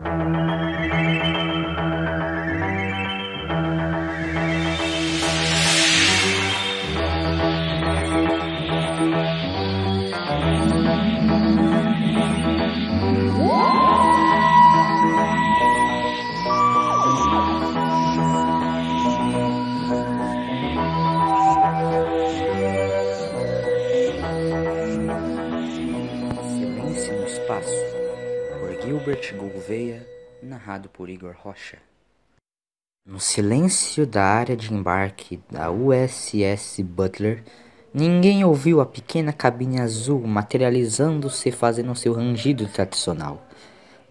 Silêncio narrado por Igor Rocha. No silêncio da área de embarque da USS Butler, ninguém ouviu a pequena cabine azul materializando-se fazendo seu rangido tradicional.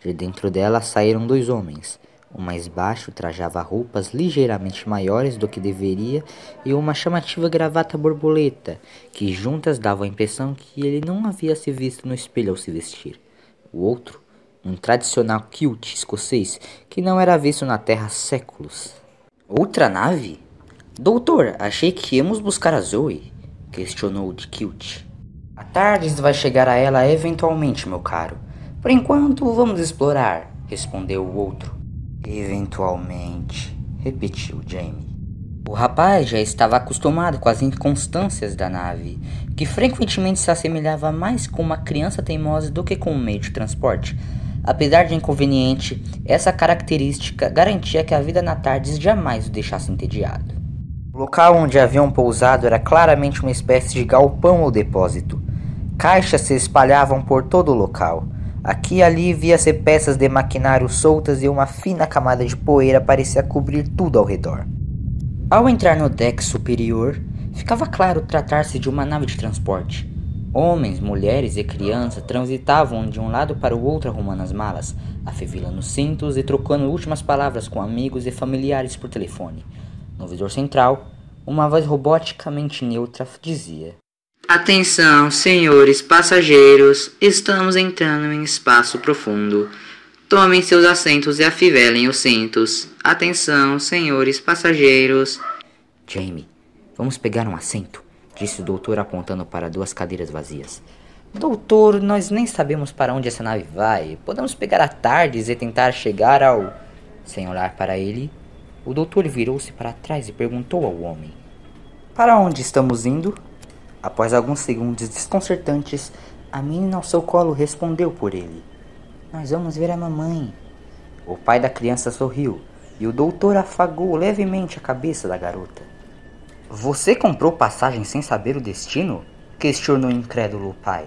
De dentro dela saíram dois homens. O mais baixo trajava roupas ligeiramente maiores do que deveria e uma chamativa gravata borboleta, que juntas davam a impressão que ele não havia se visto no espelho ao se vestir. O outro, um tradicional kilt escocês que não era visto na Terra há séculos. Outra nave? Doutor, achei que íamos buscar a Zoe, questionou de kilt. A Tardes vai chegar a ela eventualmente, meu caro. Por enquanto, vamos explorar, respondeu o outro. Eventualmente, repetiu Jamie. O rapaz já estava acostumado com as inconstâncias da nave, que frequentemente se assemelhava mais com uma criança teimosa do que com um meio de transporte. Apesar de inconveniente, essa característica garantia que a vida na Tardes jamais o deixasse entediado. O local onde haviam pousado era claramente uma espécie de galpão ou depósito. Caixas se espalhavam por todo o local. Aqui e ali via-se peças de maquinário soltas e uma fina camada de poeira parecia cobrir tudo ao redor. Ao entrar no deck superior, ficava claro tratar-se de uma nave de transporte. Homens, mulheres e crianças transitavam de um lado para o outro arrumando as malas, afevilando cintos e trocando últimas palavras com amigos e familiares por telefone. No visor central, uma voz roboticamente neutra dizia: Atenção, senhores passageiros, estamos entrando em espaço profundo. Tomem seus assentos e afivelem os cintos. Atenção, senhores passageiros. Jamie, vamos pegar um assento, disse o doutor apontando para duas cadeiras vazias. Doutor, nós nem sabemos para onde essa nave vai. Podemos pegar a Tardes e tentar chegar ao. Sem olhar para ele, o doutor virou-se para trás e perguntou ao homem: Para onde estamos indo? Após alguns segundos desconcertantes, a menina ao seu colo respondeu por ele: Nós vamos ver a mamãe. O pai da criança sorriu e o doutor afagou levemente a cabeça da garota. Você comprou passagem sem saber o destino? questionou incrédulo o pai.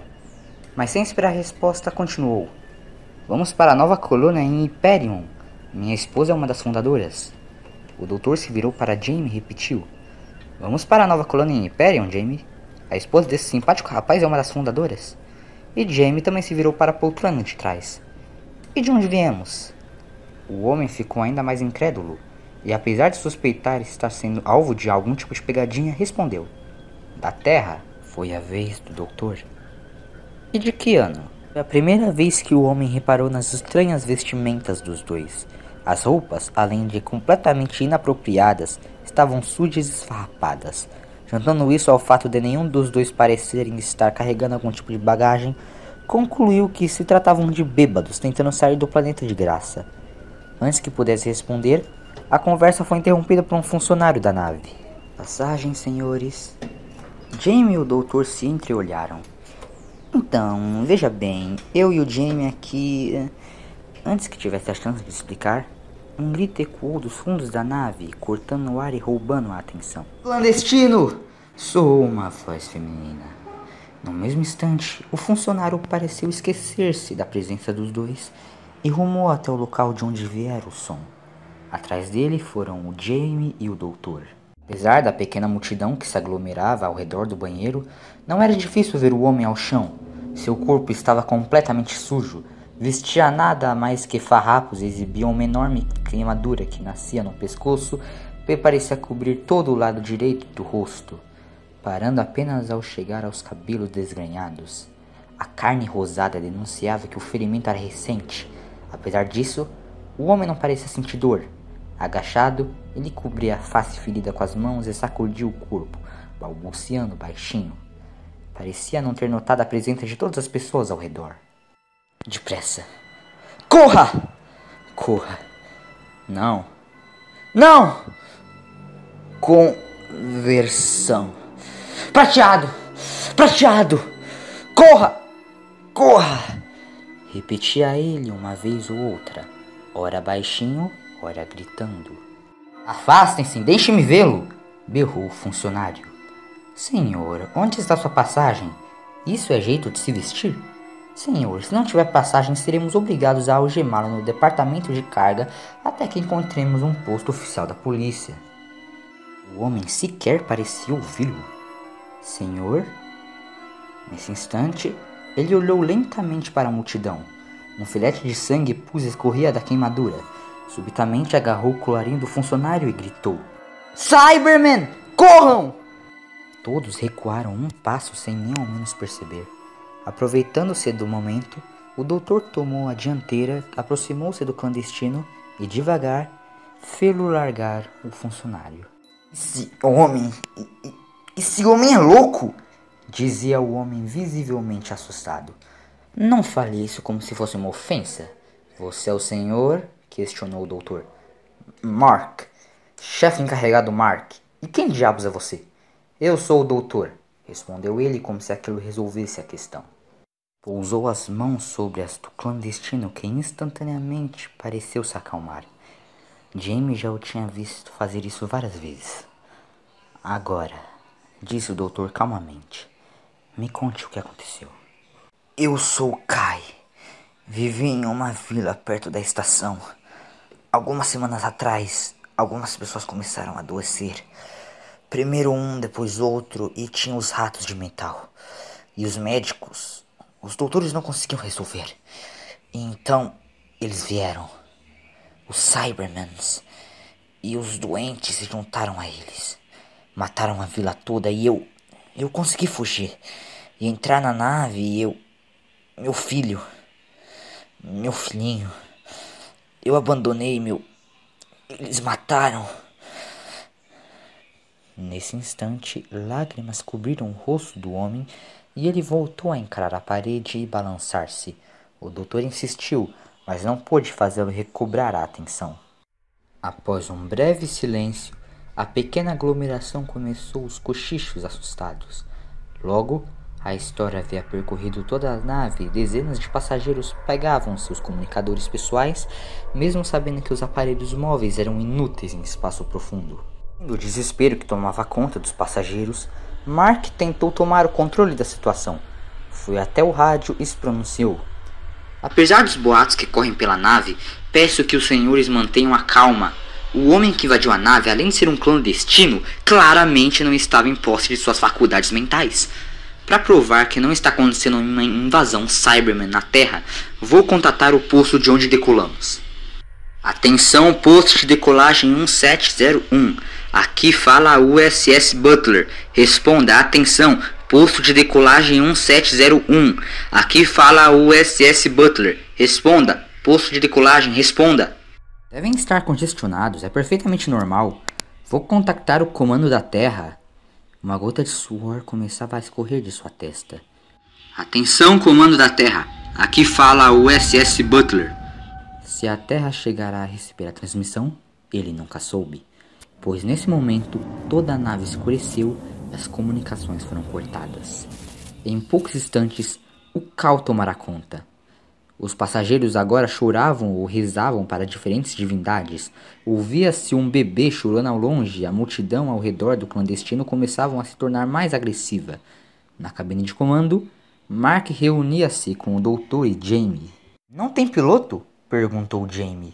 Mas sem esperar resposta, continuou: Vamos para a nova colônia em Hyperion. Minha esposa é uma das fundadoras. O doutor se virou para Jamie e repetiu: Vamos para a nova colônia em Hyperion, Jamie? A esposa desse simpático rapaz é uma das fundadoras. E Jamie também se virou para a poltrona de trás. E de onde viemos? O homem ficou ainda mais incrédulo, e apesar de suspeitar estar sendo alvo de algum tipo de pegadinha, respondeu: Da Terra foi a vez do doutor. E de que ano? Foi a primeira vez que o homem reparou nas estranhas vestimentas dos dois. As roupas, além de completamente inapropriadas, estavam sujas e esfarrapadas. Juntando isso ao fato de nenhum dos dois parecerem estar carregando algum tipo de bagagem, concluiu que se tratavam de bêbados tentando sair do planeta de graça. Antes que pudesse responder, a conversa foi interrompida por um funcionário da nave. Passagem, senhores. Jamie e o doutor se entreolharam. Então, veja bem, eu e o Jamie aqui. Antes que tivesse a chance de explicar, um grito ecoou dos fundos da nave, cortando o ar e roubando a atenção. Clandestino! Sou uma voz feminina. No mesmo instante, o funcionário pareceu esquecer-se da presença dos dois e rumou até o local de onde viera o som. Atrás dele foram o Jamie e o doutor. Apesar da pequena multidão que se aglomerava ao redor do banheiro, não era difícil ver o homem ao chão. Seu corpo estava completamente sujo, Vestia nada mais que farrapos e exibia uma enorme queimadura que nascia no pescoço e parecia cobrir todo o lado direito do rosto, parando apenas ao chegar aos cabelos desgrenhados. A carne rosada denunciava que o ferimento era recente. Apesar disso, o homem não parecia sentir dor. Agachado, ele cobria a face ferida com as mãos e sacudia o corpo, balbuciando baixinho. Parecia não ter notado a presença de todas as pessoas ao redor. Depressa. Corra! Corra. Não. Não! Conversão. Prateado! Prateado! Corra! Corra! Repetia ele uma vez ou outra, ora baixinho, ora gritando. Afastem-se, deixe-me vê-lo! berrou o funcionário. Senhor, onde está sua passagem? Isso é jeito de se vestir? Senhor, se não tiver passagem, seremos obrigados a algemá-lo no departamento de carga até que encontremos um posto oficial da polícia. O homem sequer parecia ouvi-lo. Senhor? Nesse instante, ele olhou lentamente para a multidão. Um filete de sangue pus escorria da queimadura. Subitamente agarrou o colarinho do funcionário e gritou: Cybermen, corram! Todos recuaram um passo sem nem ao menos perceber. Aproveitando-se do momento, o doutor tomou a dianteira, aproximou-se do clandestino e devagar fê-lo largar o funcionário. Esse homem. Esse homem é louco! dizia o homem visivelmente assustado. Não fale isso como se fosse uma ofensa. Você é o senhor? Questionou o doutor. Mark, chefe encarregado Mark. E quem diabos é você? Eu sou o doutor, respondeu ele como se aquilo resolvesse a questão. Pousou as mãos sobre as do clandestino que instantaneamente pareceu se acalmar. Jamie já o tinha visto fazer isso várias vezes. Agora, disse o doutor calmamente, me conte o que aconteceu. Eu sou Kai. Vivi em uma vila perto da estação. Algumas semanas atrás, algumas pessoas começaram a adoecer. Primeiro um, depois outro, e tinha os ratos de metal. E os médicos, os doutores não conseguiam resolver. E então eles vieram, os Cybermans, e os doentes se juntaram a eles. Mataram a vila toda e eu, eu consegui fugir e entrar na nave e eu, meu filho, meu filhinho, eu abandonei meu, eles mataram. Nesse instante, lágrimas cobriram o rosto do homem e ele voltou a encarar a parede e balançar-se. O doutor insistiu, mas não pôde fazê-lo recobrar a atenção. Após um breve silêncio, a pequena aglomeração começou os cochichos assustados. Logo, a história havia percorrido toda a nave dezenas de passageiros pegavam seus comunicadores pessoais, mesmo sabendo que os aparelhos móveis eram inúteis em espaço profundo. No desespero que tomava conta dos passageiros, Mark tentou tomar o controle da situação. Foi até o rádio e se pronunciou. Apesar dos boatos que correm pela nave, peço que os senhores mantenham a calma. O homem que invadiu a nave, além de ser um clandestino, claramente não estava em posse de suas faculdades mentais. Para provar que não está acontecendo uma invasão Cyberman na Terra, vou contatar o posto de onde decolamos. Atenção, posto de decolagem 1701. Aqui fala a USS Butler. Responda, atenção, posto de decolagem 1701. Aqui fala a USS Butler. Responda, posto de decolagem, responda. Devem estar congestionados, é perfeitamente normal. Vou contactar o comando da Terra. Uma gota de suor começava a escorrer de sua testa. Atenção, comando da Terra. Aqui fala a USS Butler. Se a Terra chegará a receber a transmissão, ele nunca soube pois nesse momento toda a nave escureceu e as comunicações foram cortadas. Em poucos instantes, o caos tomará conta. Os passageiros agora choravam ou rezavam para diferentes divindades. Ouvia-se um bebê chorando ao longe a multidão ao redor do clandestino começavam a se tornar mais agressiva. Na cabine de comando, Mark reunia-se com o doutor e Jamie. Não tem piloto? perguntou Jamie.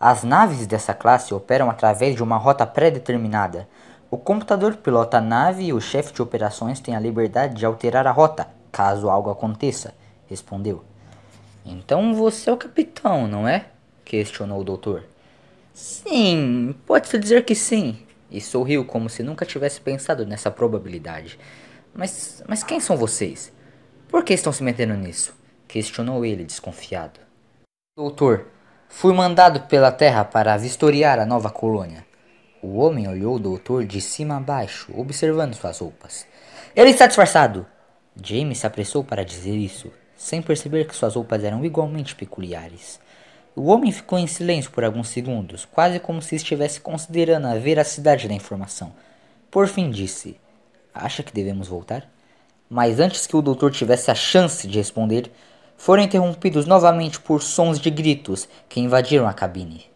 As naves dessa classe operam através de uma rota pré-determinada. O computador pilota a nave e o chefe de operações tem a liberdade de alterar a rota, caso algo aconteça, respondeu. Então você é o capitão, não é? questionou o doutor. Sim, pode-se dizer que sim. E sorriu como se nunca tivesse pensado nessa probabilidade. Mas, mas quem são vocês? Por que estão se metendo nisso? questionou ele, desconfiado. Doutor, Fui mandado pela terra para vistoriar a nova colônia. O homem olhou o doutor de cima a baixo, observando suas roupas. Ele está disfarçado! James se apressou para dizer isso, sem perceber que suas roupas eram igualmente peculiares. O homem ficou em silêncio por alguns segundos, quase como se estivesse considerando a veracidade da informação. Por fim disse: Acha que devemos voltar? Mas antes que o doutor tivesse a chance de responder, foram interrompidos novamente por sons de gritos que invadiram a cabine.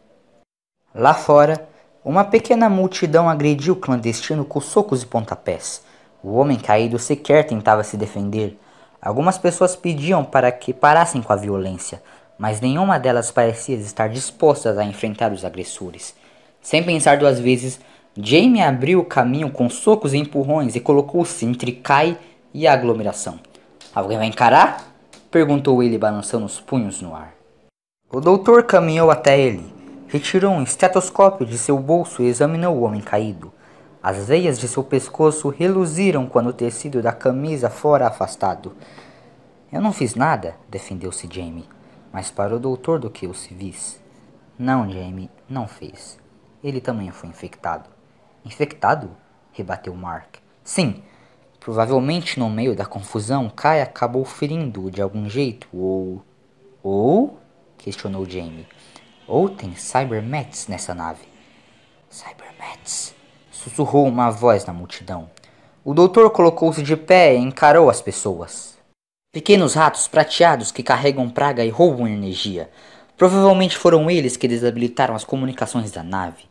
Lá fora, uma pequena multidão agrediu o clandestino com socos e pontapés. O homem caído sequer tentava se defender. Algumas pessoas pediam para que parassem com a violência, mas nenhuma delas parecia estar dispostas a enfrentar os agressores. Sem pensar duas vezes, Jamie abriu o caminho com socos e empurrões e colocou-se entre Kai e a aglomeração. Alguém vai encarar? perguntou ele balançando os punhos no ar. O doutor caminhou até ele, retirou um estetoscópio de seu bolso e examinou o homem caído. As veias de seu pescoço reluziram quando o tecido da camisa fora afastado. Eu não fiz nada, defendeu-se Jamie, mas para o doutor do que os civis. Não, Jamie, não fez. Ele também foi infectado. Infectado? rebateu Mark. Sim, Provavelmente no meio da confusão, Kai acabou ferindo-o de algum jeito, ou. Ou? questionou Jamie. Ou tem Cybermets nessa nave. Cybermets? Sussurrou uma voz na multidão. O doutor colocou-se de pé e encarou as pessoas. Pequenos ratos prateados que carregam praga e roubam energia. Provavelmente foram eles que desabilitaram as comunicações da nave.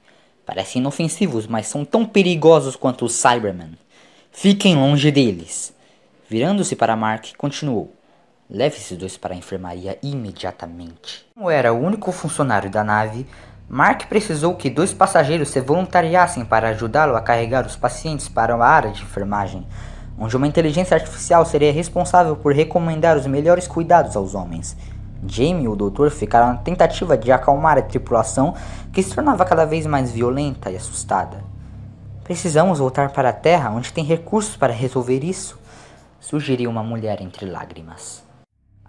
Parecem inofensivos, mas são tão perigosos quanto os Cybermen. Fiquem longe deles. Virando-se para Mark, continuou. Leve esses dois para a enfermaria imediatamente. Como era o único funcionário da nave, Mark precisou que dois passageiros se voluntariassem para ajudá-lo a carregar os pacientes para a área de enfermagem, onde uma inteligência artificial seria responsável por recomendar os melhores cuidados aos homens. Jamie e o doutor ficaram na tentativa de acalmar a tripulação, que se tornava cada vez mais violenta e assustada. Precisamos voltar para a Terra, onde tem recursos para resolver isso, sugeriu uma mulher entre lágrimas.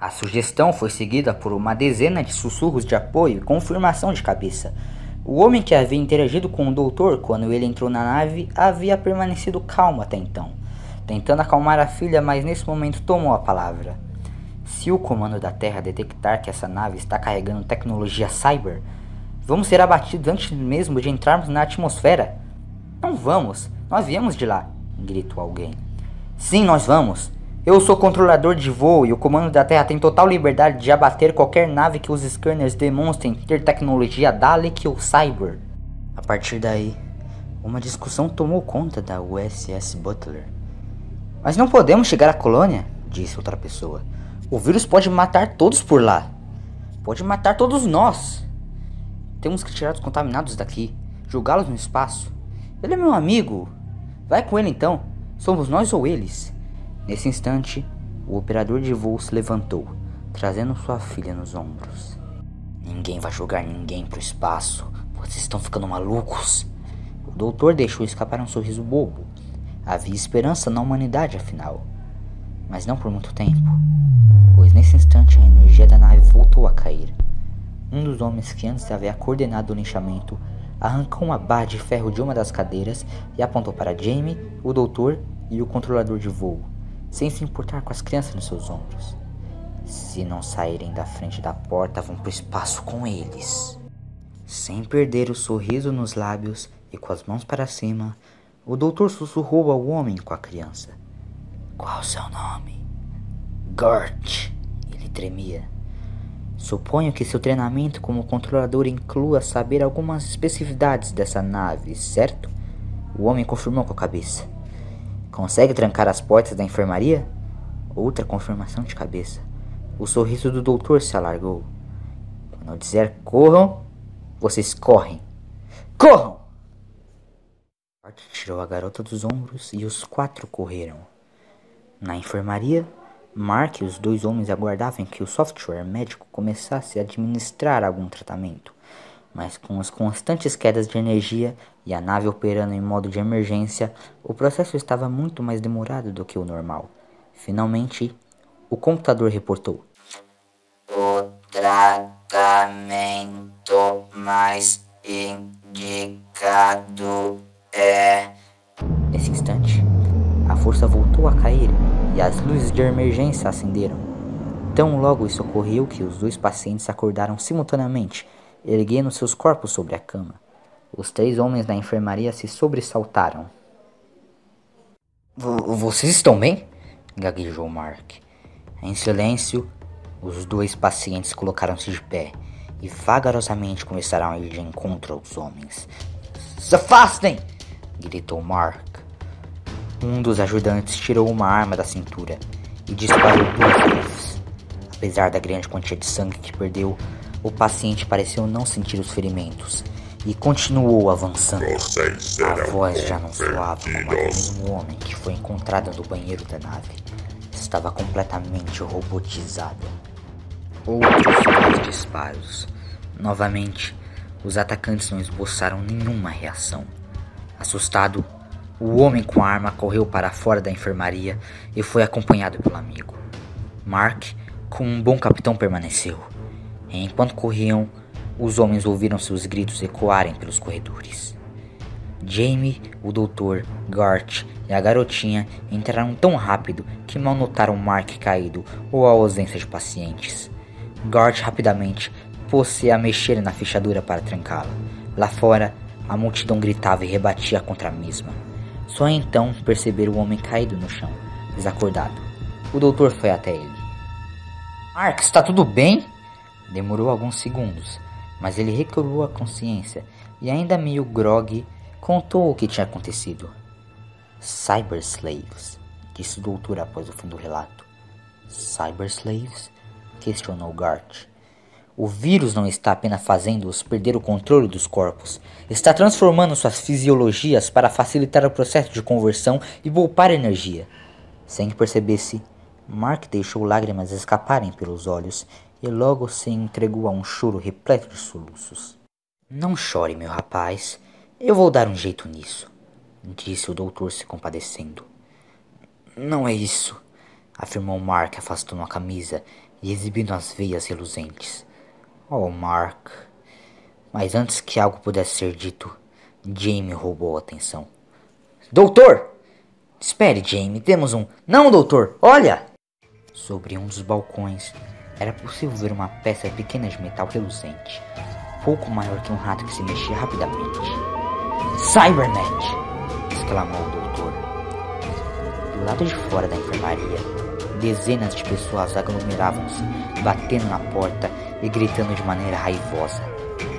A sugestão foi seguida por uma dezena de sussurros de apoio e confirmação de cabeça. O homem que havia interagido com o doutor quando ele entrou na nave havia permanecido calmo até então, tentando acalmar a filha, mas nesse momento tomou a palavra. Se o comando da Terra detectar que essa nave está carregando tecnologia cyber, vamos ser abatidos antes mesmo de entrarmos na atmosfera. Não vamos, nós viemos de lá, gritou alguém. Sim, nós vamos. Eu sou controlador de voo e o comando da Terra tem total liberdade de abater qualquer nave que os scanners demonstrem ter tecnologia Dalek ou Cyber. A partir daí, uma discussão tomou conta da USS Butler. Mas não podemos chegar à colônia, disse outra pessoa. O vírus pode matar todos por lá. Pode matar todos nós. Temos que tirar os contaminados daqui, jogá-los no espaço. Ele é meu amigo. Vai com ele então. Somos nós ou eles. Nesse instante, o operador de voo se levantou, trazendo sua filha nos ombros. Ninguém vai jogar ninguém pro espaço. Vocês estão ficando malucos. O doutor deixou escapar um sorriso bobo. Havia esperança na humanidade, afinal. Mas não por muito tempo, pois nesse instante a energia da nave voltou a cair. Um dos homens que antes havia coordenado o linchamento arrancou uma barra de ferro de uma das cadeiras e apontou para Jamie, o doutor e o controlador de voo, sem se importar com as crianças nos seus ombros. Se não saírem da frente da porta, vão pro espaço com eles. Sem perder o sorriso nos lábios e com as mãos para cima, o doutor sussurrou ao homem com a criança. Qual o seu nome? Gert. Ele tremia. Suponho que seu treinamento como controlador inclua saber algumas especificidades dessa nave, certo? O homem confirmou com a cabeça. Consegue trancar as portas da enfermaria? Outra confirmação de cabeça. O sorriso do doutor se alargou. Quando eu disser corram, vocês correm. Corram! Bart tirou a garota dos ombros e os quatro correram. Na enfermaria, Mark e os dois homens aguardavam que o software médico começasse a administrar algum tratamento, mas com as constantes quedas de energia e a nave operando em modo de emergência, o processo estava muito mais demorado do que o normal. Finalmente, o computador reportou: O tratamento mais indicado é. Nesse instante, a força voltou a cair e as luzes de emergência acenderam. Tão logo isso ocorreu que os dois pacientes acordaram simultaneamente, erguendo seus corpos sobre a cama. Os três homens da enfermaria se sobressaltaram. Vocês estão bem? gaguejou Mark. Em silêncio, os dois pacientes colocaram-se de pé e vagarosamente começaram a ir de encontro aos homens. Se afastem! gritou Mark. Um dos ajudantes tirou uma arma da cintura e disparou duas vezes. Apesar da grande quantia de sangue que perdeu, o paciente pareceu não sentir os ferimentos e continuou avançando. A voz já não soava como a de um homem que foi encontrado no banheiro da nave. Estava completamente robotizada. Outros dois disparos. Novamente, os atacantes não esboçaram nenhuma reação. Assustado, o homem com a arma correu para fora da enfermaria e foi acompanhado pelo amigo. Mark, com um bom capitão, permaneceu. Enquanto corriam, os homens ouviram seus gritos ecoarem pelos corredores. Jamie, o doutor, Gart e a garotinha entraram tão rápido que mal notaram Mark caído ou a ausência de pacientes. Gart rapidamente pôs-se a mexer na fechadura para trancá-la. Lá fora, a multidão gritava e rebatia contra a mesma. Só então perceberam o homem caído no chão, desacordado. O doutor foi até ele. Mark, está tudo bem? Demorou alguns segundos, mas ele recobrou a consciência e, ainda meio grogue, contou o que tinha acontecido. Cyberslaves, disse o doutor após o fim do relato. Cyberslaves? questionou Gart. O vírus não está apenas fazendo-os perder o controle dos corpos, está transformando suas fisiologias para facilitar o processo de conversão e poupar energia. Sem que percebesse, Mark deixou lágrimas escaparem pelos olhos e logo se entregou a um choro repleto de soluços. Não chore, meu rapaz. Eu vou dar um jeito nisso, disse o doutor se compadecendo. Não é isso, afirmou Mark afastando a camisa e exibindo as veias reluzentes. Oh, Mark. Mas antes que algo pudesse ser dito, Jamie roubou a atenção. Doutor! Espere, Jamie, temos um. Não, doutor, olha! Sobre um dos balcões era possível ver uma peça pequena de metal reluzente, pouco maior que um rato que se mexia rapidamente. Cybernet! exclamou o doutor. Do lado de fora da enfermaria, dezenas de pessoas aglomeravam-se, batendo na porta e gritando de maneira raivosa.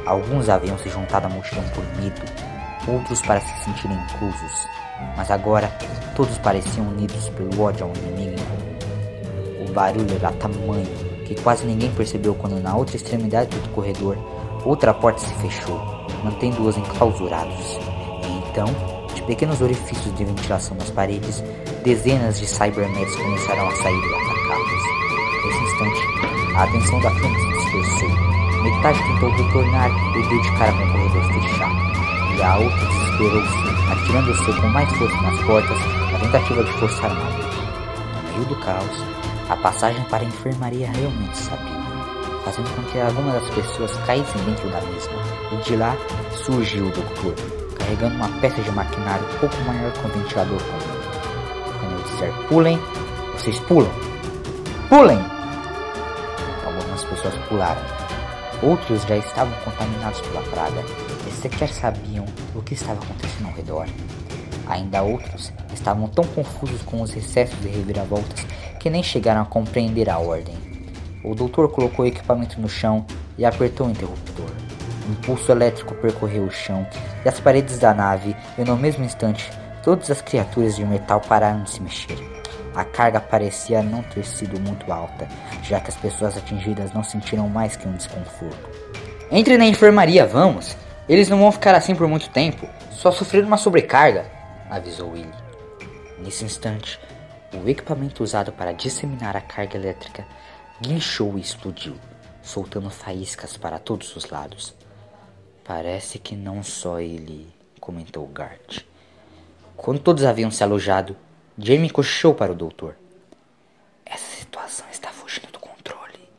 Alguns haviam se juntado à multidão por medo, outros para se sentirem inclusos, mas agora todos pareciam unidos pelo ódio ao inimigo. O barulho era tamanho que quase ninguém percebeu quando na outra extremidade do corredor outra porta se fechou, mantendo-os enclausurados. E então, de pequenos orifícios de ventilação nas paredes, dezenas de cybernets começaram a sair e atacá-los. Nesse instante, a atenção da câmera se dispersou. Metade tentou retornar e deu de cara com o corredor fechado, e a outra desesperou-se, atirando-se com mais força nas portas na tentativa de forçar uma. No meio do caos, a passagem para a enfermaria realmente sabia, fazendo com que algumas das pessoas caíssem dentro da mesma, e de lá surgiu o doutor, carregando uma peça de maquinário pouco maior que um ventilador comum. Quando eu disser pulem, vocês pulam. Pulem! pessoas pularam. Outros já estavam contaminados pela praga e sequer sabiam o que estava acontecendo ao redor. Ainda outros estavam tão confusos com os excessos e reviravoltas que nem chegaram a compreender a ordem. O doutor colocou o equipamento no chão e apertou o interruptor. Um pulso elétrico percorreu o chão e as paredes da nave, e no mesmo instante, todas as criaturas de metal pararam de se mexer. A carga parecia não ter sido muito alta, já que as pessoas atingidas não sentiram mais que um desconforto. Entre na enfermaria, vamos! Eles não vão ficar assim por muito tempo, só sofrer uma sobrecarga, avisou Willy. Nesse instante, o equipamento usado para disseminar a carga elétrica guinchou e explodiu, soltando faíscas para todos os lados. Parece que não só ele, comentou Gart. Quando todos haviam se alojado, Jamie cochichou para o doutor. Essa situação está fugindo do controle.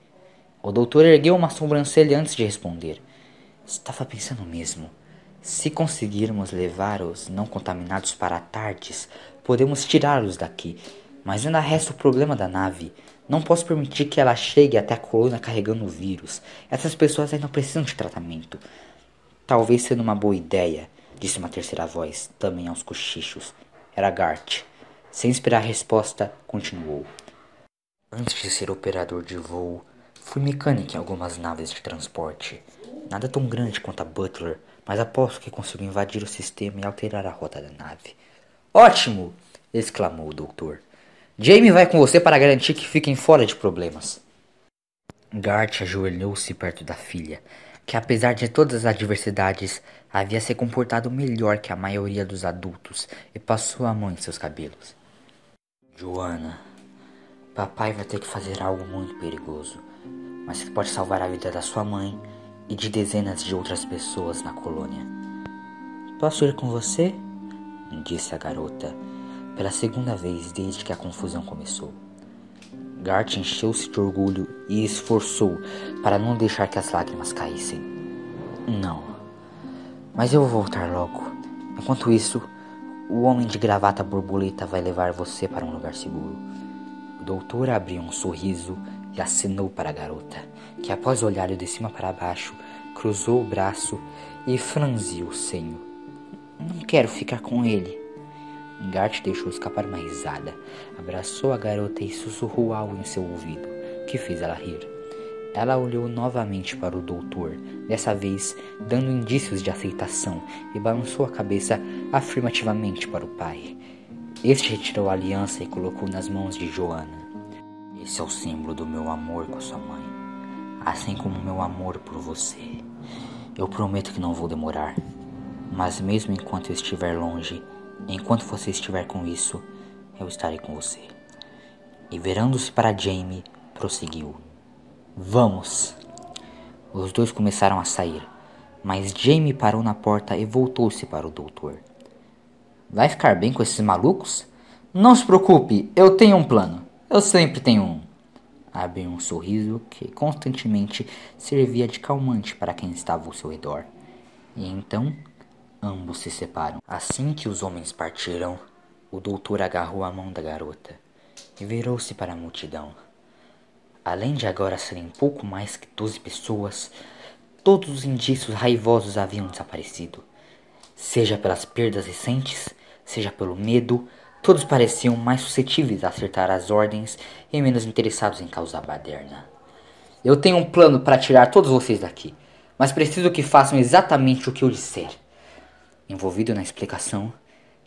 O doutor ergueu uma sobrancelha antes de responder. Estava pensando mesmo. Se conseguirmos levar os não contaminados para Tardes, podemos tirá-los daqui. Mas ainda resta o problema da nave. Não posso permitir que ela chegue até a colônia carregando o vírus. Essas pessoas ainda precisam de tratamento. Talvez sendo uma boa ideia, disse uma terceira voz, também aos cochichos. Era Gart. Sem esperar resposta, continuou. Antes de ser operador de voo, fui mecânico em algumas naves de transporte. Nada tão grande quanto a Butler, mas aposto que consigo invadir o sistema e alterar a rota da nave. Ótimo! exclamou o doutor. Jamie vai com você para garantir que fiquem fora de problemas. Gart ajoelhou-se perto da filha, que apesar de todas as adversidades, havia se comportado melhor que a maioria dos adultos e passou a mão em seus cabelos. Joana, papai vai ter que fazer algo muito perigoso, mas que pode salvar a vida da sua mãe e de dezenas de outras pessoas na colônia. Posso ir com você? disse a garota, pela segunda vez desde que a confusão começou. Gart encheu-se de orgulho e esforçou para não deixar que as lágrimas caíssem. Não, mas eu vou voltar logo. Enquanto isso, o homem de gravata borboleta vai levar você para um lugar seguro. O doutor abriu um sorriso e acenou para a garota, que após olhar de cima para baixo, cruzou o braço e franziu o senho. Não quero ficar com ele. Gart deixou escapar uma risada, abraçou a garota e sussurrou algo em seu ouvido, que fez ela rir. Ela olhou novamente para o doutor, dessa vez dando indícios de aceitação, e balançou a cabeça afirmativamente para o pai. Este retirou a aliança e colocou nas mãos de Joana. Esse é o símbolo do meu amor com sua mãe, assim como meu amor por você. Eu prometo que não vou demorar, mas mesmo enquanto eu estiver longe, enquanto você estiver com isso, eu estarei com você. E virando-se para Jamie, prosseguiu. Vamos! Os dois começaram a sair, mas Jamie parou na porta e voltou-se para o doutor. Vai ficar bem com esses malucos? Não se preocupe, eu tenho um plano. Eu sempre tenho um. Abriu um sorriso que constantemente servia de calmante para quem estava ao seu redor. E então, ambos se separam. Assim que os homens partiram, o doutor agarrou a mão da garota e virou-se para a multidão. Além de agora serem pouco mais que doze pessoas, todos os indícios raivosos haviam desaparecido. Seja pelas perdas recentes, seja pelo medo, todos pareciam mais suscetíveis a acertar as ordens e menos interessados em causar baderna. Eu tenho um plano para tirar todos vocês daqui, mas preciso que façam exatamente o que eu disser. Envolvido na explicação,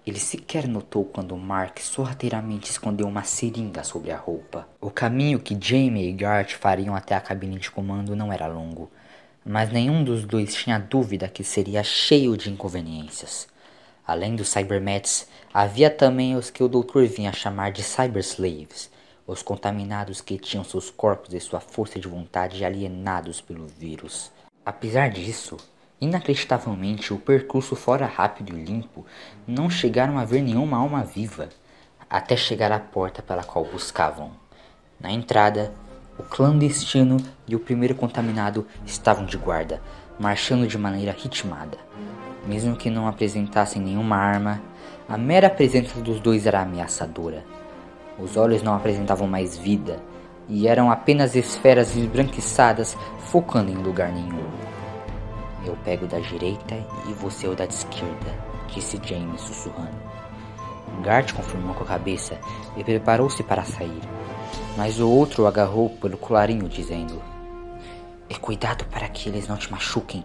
ele sequer notou quando Mark sorrateiramente escondeu uma seringa sobre a roupa. O caminho que Jamie e Gart fariam até a cabine de comando não era longo, mas nenhum dos dois tinha dúvida que seria cheio de inconveniências. Além dos Cybermets, havia também os que o doutor vinha chamar de Cyberslaves, os contaminados que tinham seus corpos e sua força de vontade alienados pelo vírus. Apesar disso, Inacreditavelmente, o percurso fora rápido e limpo, não chegaram a ver nenhuma alma viva, até chegar à porta pela qual buscavam. Na entrada, o clandestino e o primeiro contaminado estavam de guarda, marchando de maneira ritmada. Mesmo que não apresentassem nenhuma arma, a mera presença dos dois era ameaçadora. Os olhos não apresentavam mais vida e eram apenas esferas esbranquiçadas focando em lugar nenhum. Eu pego da direita e você o da esquerda, disse James sussurrando. Gart confirmou com a cabeça e preparou-se para sair, mas o outro o agarrou pelo colarinho, dizendo: E cuidado para que eles não te machuquem.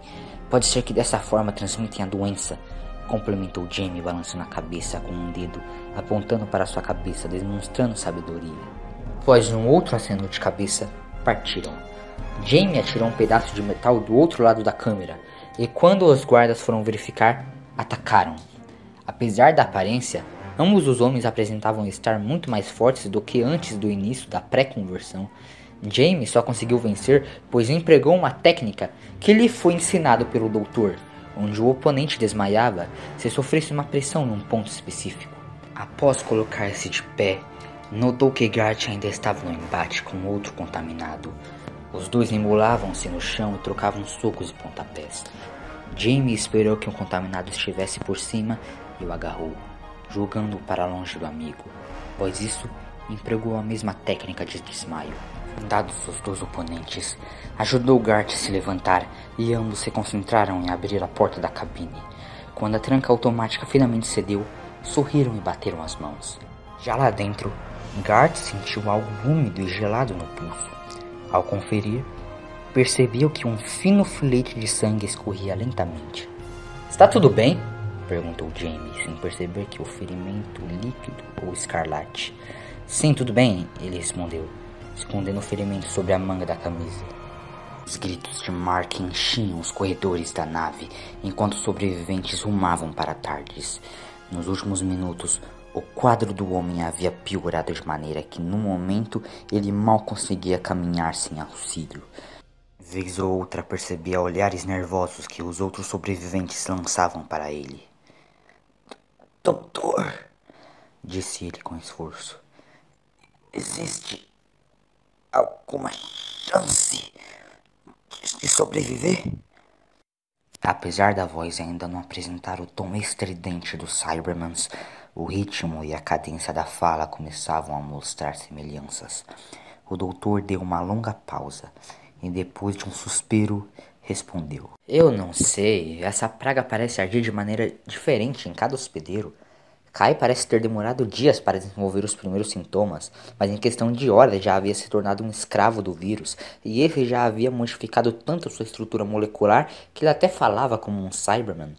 Pode ser que dessa forma transmitem a doença, complementou Jamie balançando a cabeça com um dedo, apontando para sua cabeça, demonstrando sabedoria. Após um outro aceno de cabeça, partiram. Jamie atirou um pedaço de metal do outro lado da câmera e quando os guardas foram verificar, atacaram. Apesar da aparência, ambos os homens apresentavam estar muito mais fortes do que antes do início da pré-conversão. James só conseguiu vencer pois empregou uma técnica que lhe foi ensinado pelo doutor, onde o oponente desmaiava se sofresse uma pressão num ponto específico. Após colocar-se de pé, notou que Gart ainda estava no embate com outro contaminado. Os dois embolavam-se no chão e trocavam socos e pontapés. Jamie esperou que um contaminado estivesse por cima e o agarrou, jogando-o para longe do amigo. Após isso, empregou a mesma técnica de desmaio. Dados os dois oponentes, ajudou Gart a se levantar e ambos se concentraram em abrir a porta da cabine. Quando a tranca automática finalmente cedeu, sorriram e bateram as mãos. Já lá dentro, Gart sentiu algo úmido e gelado no pulso. Ao conferir, percebeu que um fino filete de sangue escorria lentamente. Está tudo bem? perguntou Jamie, sem perceber que o ferimento líquido ou escarlate. Sim, tudo bem, ele respondeu, escondendo o ferimento sobre a manga da camisa. Os gritos de Mark enchiam os corredores da nave enquanto os sobreviventes rumavam para Tardes. Nos últimos minutos, o quadro do homem havia piorado de maneira que, no momento, ele mal conseguia caminhar sem auxílio. Vez ou outra percebia olhares nervosos que os outros sobreviventes lançavam para ele. Doutor, disse ele com esforço, existe alguma chance de sobreviver? Apesar da voz ainda não apresentar o tom estridente dos Cybermans, o ritmo e a cadência da fala começavam a mostrar semelhanças. O doutor deu uma longa pausa e, depois de um suspiro, respondeu: Eu não sei, essa praga parece agir de maneira diferente em cada hospedeiro. Kai parece ter demorado dias para desenvolver os primeiros sintomas, mas em questão de horas já havia se tornado um escravo do vírus, e esse já havia modificado tanto sua estrutura molecular que ele até falava como um Cyberman.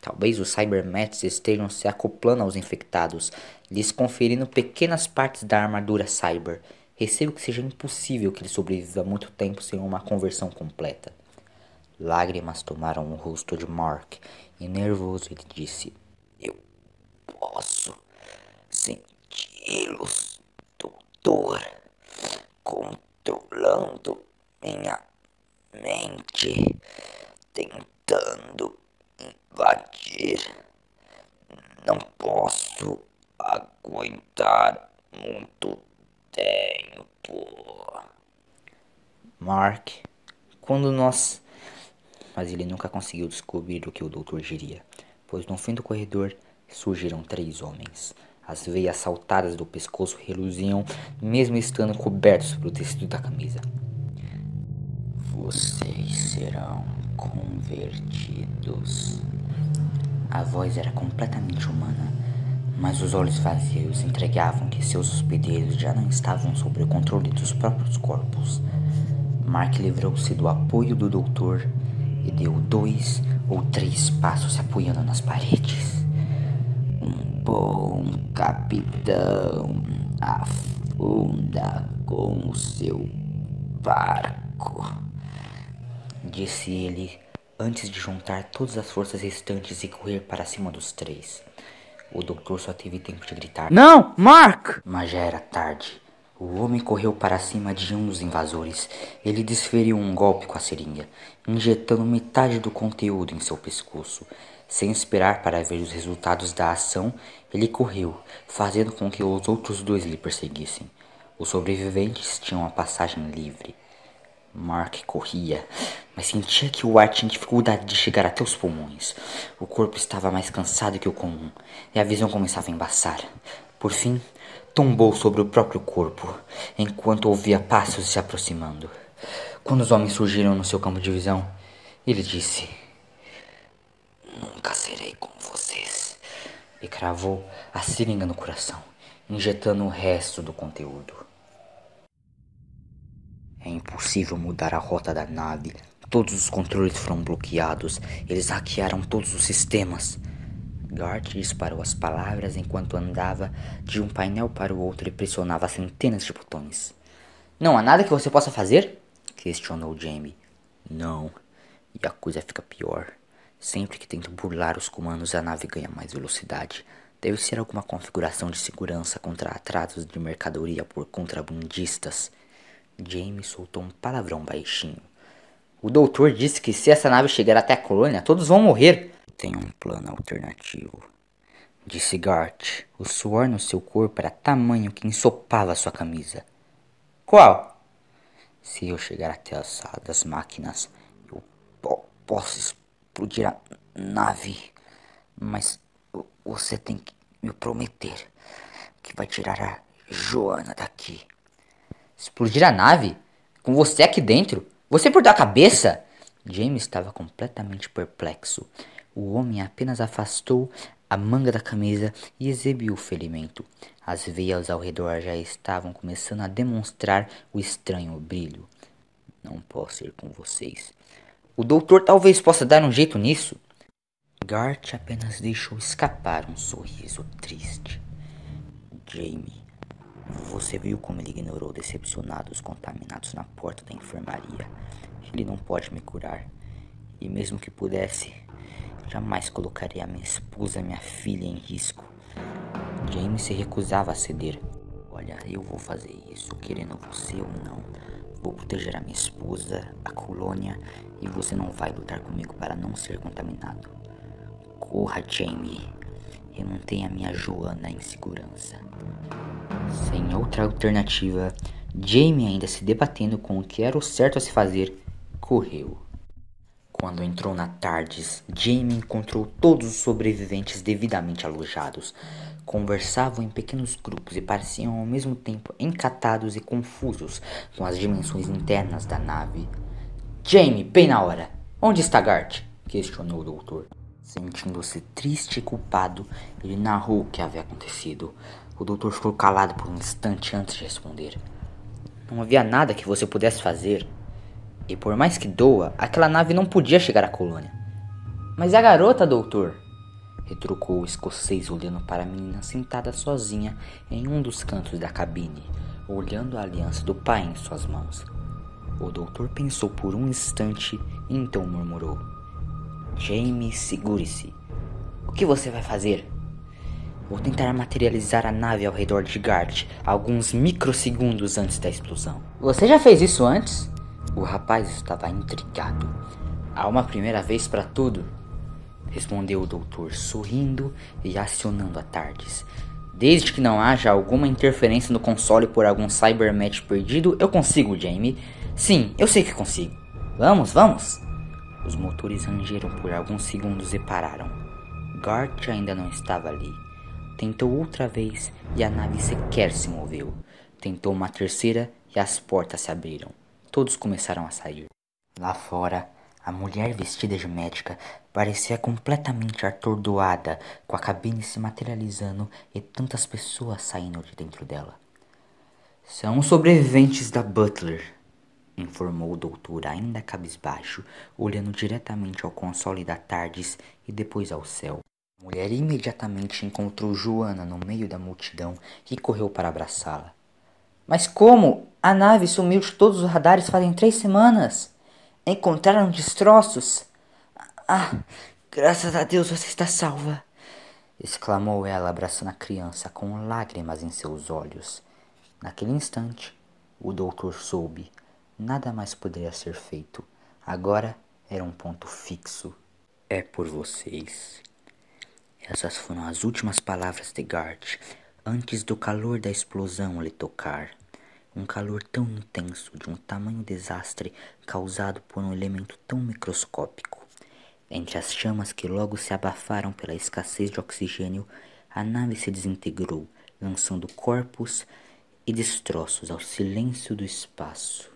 Talvez os Cybermets estejam se acoplando aos infectados, lhes conferindo pequenas partes da armadura Cyber. Receio que seja impossível que ele sobreviva muito tempo sem uma conversão completa. Lágrimas tomaram o rosto de Mark, e nervoso ele disse: posso senti-los, doutor, controlando minha mente, tentando invadir. Não posso aguentar muito tempo. Mark, quando nós. Mas ele nunca conseguiu descobrir o que o doutor diria, pois no fim do corredor surgiram três homens. As veias saltadas do pescoço reluziam, mesmo estando cobertos pelo tecido da camisa. Vocês serão convertidos. A voz era completamente humana, mas os olhos vazios entregavam que seus hospedeiros já não estavam sob o controle dos próprios corpos. Mark livrou-se do apoio do doutor e deu dois ou três passos se apoiando nas paredes. Bom capitão, afunda com o seu barco, disse ele antes de juntar todas as forças restantes e correr para cima dos três. O doutor só teve tempo de gritar: Não, Mark! Mas já era tarde. O homem correu para cima de um dos invasores. Ele desferiu um golpe com a seringa, injetando metade do conteúdo em seu pescoço. Sem esperar para ver os resultados da ação, ele correu, fazendo com que os outros dois lhe perseguissem. Os sobreviventes tinham a passagem livre. Mark corria, mas sentia que o ar tinha dificuldade de chegar até os pulmões. O corpo estava mais cansado que o comum, e a visão começava a embaçar. Por fim, tombou sobre o próprio corpo, enquanto ouvia passos se aproximando. Quando os homens surgiram no seu campo de visão, ele disse: Nunca serei como vocês. E cravou a seringa no coração, injetando o resto do conteúdo. É impossível mudar a rota da nave. Todos os controles foram bloqueados. Eles hackearam todos os sistemas. Gart disparou as palavras enquanto andava de um painel para o outro e pressionava centenas de botões. Não há nada que você possa fazer? questionou Jamie. Não. E a coisa fica pior. Sempre que tento burlar os comandos, a nave ganha mais velocidade. Deve ser alguma configuração de segurança contra atrasos de mercadoria por contrabandistas. James soltou um palavrão baixinho. O doutor disse que se essa nave chegar até a colônia, todos vão morrer. Tem um plano alternativo. Disse Gart. O suor no seu corpo era tamanho que ensopava sua camisa. Qual? Se eu chegar até a sala das máquinas, eu po posso explodir a nave. Mas você tem que me prometer que vai tirar a Joana daqui. Explodir a nave? Com você aqui dentro? Você perdeu a cabeça? James estava completamente perplexo. O homem apenas afastou a manga da camisa e exibiu o ferimento. As veias ao redor já estavam começando a demonstrar o estranho brilho. Não posso ir com vocês. O doutor talvez possa dar um jeito nisso. Gart apenas deixou escapar um sorriso triste. Jamie, você viu como ele ignorou decepcionados contaminados na porta da enfermaria. Ele não pode me curar. E mesmo que pudesse, jamais colocaria minha esposa minha filha em risco. James se recusava a ceder. Olha, eu vou fazer isso, querendo você ou não. Vou proteger a minha esposa, a colônia, e você não vai lutar comigo para não ser contaminado. Corra, Jamie. Eu mantenho a minha Joana em segurança. Sem outra alternativa, Jamie, ainda se debatendo com o que era o certo a se fazer, correu. Quando entrou na Tardes, Jamie encontrou todos os sobreviventes devidamente alojados. Conversavam em pequenos grupos e pareciam ao mesmo tempo encatados e confusos com as dimensões internas da nave. Jamie, bem na hora! Onde está Gart? questionou o doutor. Sentindo-se triste e culpado, ele narrou o que havia acontecido. O doutor ficou calado por um instante antes de responder. Não havia nada que você pudesse fazer. E por mais que doa, aquela nave não podia chegar à colônia. Mas a garota, doutor? retrucou o escocês olhando para a menina sentada sozinha em um dos cantos da cabine, olhando a aliança do pai em suas mãos. O doutor pensou por um instante e então murmurou: Jamie, segure-se. O que você vai fazer? Vou tentar materializar a nave ao redor de Gart alguns microsegundos antes da explosão. Você já fez isso antes? O rapaz estava intrigado. Há uma primeira vez para tudo, respondeu o doutor, sorrindo e acionando a Tardes. Desde que não haja alguma interferência no console por algum cybermatch perdido, eu consigo, Jamie. Sim, eu sei que consigo. Vamos, vamos! Os motores rangeram por alguns segundos e pararam. Gart ainda não estava ali. Tentou outra vez e a nave sequer se moveu. Tentou uma terceira e as portas se abriram. Todos começaram a sair. Lá fora, a mulher vestida de médica parecia completamente atordoada, com a cabine se materializando e tantas pessoas saindo de dentro dela. São sobreviventes da Butler, informou o doutor, ainda cabisbaixo, olhando diretamente ao console da Tardes e depois ao céu. A mulher imediatamente encontrou Joana no meio da multidão e correu para abraçá-la. Mas como? A nave sumiu de todos os radares fazem três semanas. Encontraram destroços. Ah, graças a Deus você está salva! exclamou ela, abraçando a criança com lágrimas em seus olhos. Naquele instante, o doutor soube. Nada mais poderia ser feito. Agora era um ponto fixo. É por vocês. Essas foram as últimas palavras de Gart antes do calor da explosão lhe tocar um calor tão intenso, de um tamanho desastre causado por um elemento tão microscópico. Entre as chamas que logo se abafaram pela escassez de oxigênio, a nave se desintegrou, lançando corpos e destroços ao silêncio do espaço.